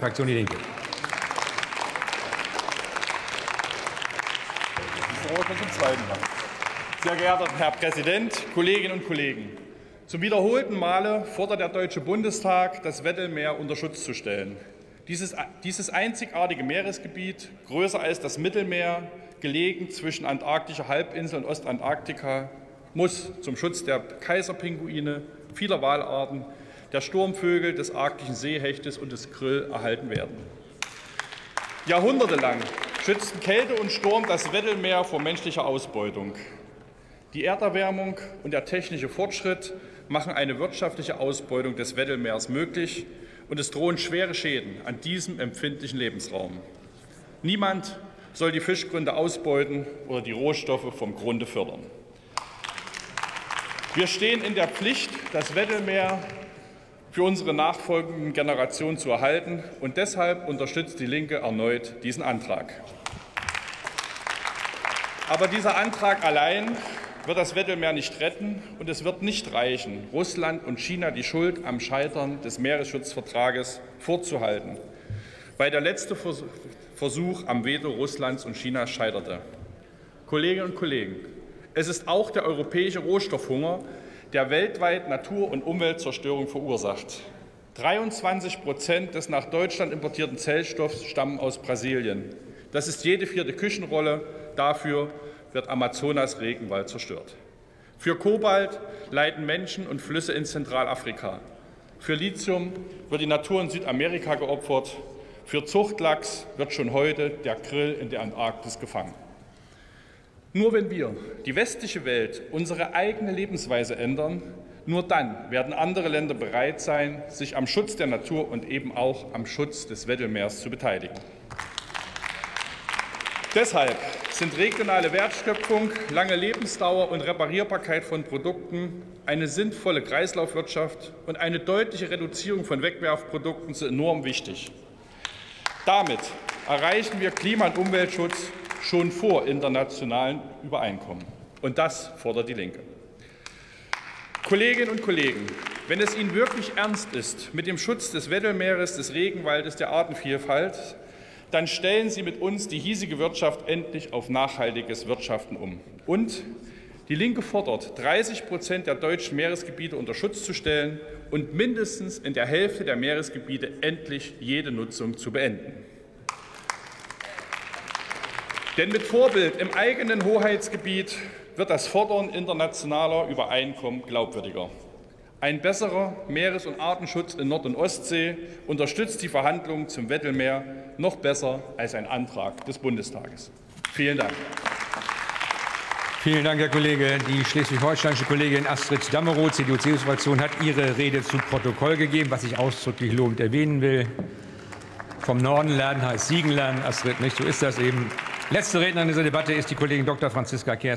Fraktion Die Linke. Sehr geehrter Herr Präsident, Kolleginnen und Kollegen! Zum wiederholten Male fordert der Deutsche Bundestag, das Weddellmeer unter Schutz zu stellen. Dieses, dieses einzigartige Meeresgebiet, größer als das Mittelmeer, gelegen zwischen antarktischer Halbinsel und Ostantarktika, muss zum Schutz der Kaiserpinguine, vieler Walarten, der Sturmvögel, des arktischen Seehechtes und des Krill erhalten werden. Jahrhundertelang schützten Kälte und Sturm das Weddellmeer vor menschlicher Ausbeutung. Die Erderwärmung und der technische Fortschritt machen eine wirtschaftliche Ausbeutung des Weddellmeers möglich, und es drohen schwere Schäden an diesem empfindlichen Lebensraum. Niemand soll die Fischgründe ausbeuten oder die Rohstoffe vom Grunde fördern. Wir stehen in der Pflicht, das Weddellmeer für unsere nachfolgenden Generationen zu erhalten. Und deshalb unterstützt die Linke erneut diesen Antrag. Aber dieser Antrag allein wird das Weddellmeer nicht retten, und es wird nicht reichen, Russland und China die Schuld am Scheitern des Meeresschutzvertrages vorzuhalten, weil der letzte Versuch am Veto Russlands und Chinas scheiterte. Kolleginnen und Kollegen, es ist auch der europäische Rohstoffhunger, der weltweit Natur- und Umweltzerstörung verursacht. 23 Prozent des nach Deutschland importierten Zellstoffs stammen aus Brasilien. Das ist jede vierte Küchenrolle. Dafür wird Amazonas Regenwald zerstört. Für Kobalt leiden Menschen und Flüsse in Zentralafrika. Für Lithium wird die Natur in Südamerika geopfert. Für Zuchtlachs wird schon heute der Grill in der Antarktis gefangen. Nur wenn wir, die westliche Welt, unsere eigene Lebensweise ändern, nur dann werden andere Länder bereit sein, sich am Schutz der Natur und eben auch am Schutz des Weddellmeers zu beteiligen. Deshalb sind regionale Wertschöpfung, lange Lebensdauer und Reparierbarkeit von Produkten, eine sinnvolle Kreislaufwirtschaft und eine deutliche Reduzierung von Wegwerfprodukten so enorm wichtig. Damit erreichen wir Klima- und Umweltschutz schon vor internationalen Übereinkommen. Und das fordert die Linke. Kolleginnen und Kollegen, wenn es Ihnen wirklich ernst ist mit dem Schutz des Weddellmeeres, des Regenwaldes, der Artenvielfalt, dann stellen Sie mit uns die hiesige Wirtschaft endlich auf nachhaltiges Wirtschaften um. Und die Linke fordert, 30 Prozent der deutschen Meeresgebiete unter Schutz zu stellen und mindestens in der Hälfte der Meeresgebiete endlich jede Nutzung zu beenden. Denn mit Vorbild im eigenen Hoheitsgebiet wird das Fordern internationaler Übereinkommen glaubwürdiger. Ein besserer Meeres- und Artenschutz in Nord- und Ostsee unterstützt die Verhandlungen zum Weddellmeer noch besser als ein Antrag des Bundestages. Vielen Dank. Vielen Dank, Herr Kollege. Die schleswig-holsteinische Kollegin Astrid Dammerow, CDU-CSU-Fraktion, hat ihre Rede zu Protokoll gegeben, was ich ausdrücklich lobend erwähnen will. Vom Norden lernen heißt Siegen lernen, Astrid, nicht? So ist das eben. Letzte Rednerin dieser Debatte ist die Kollegin Dr. Franziska Kehr.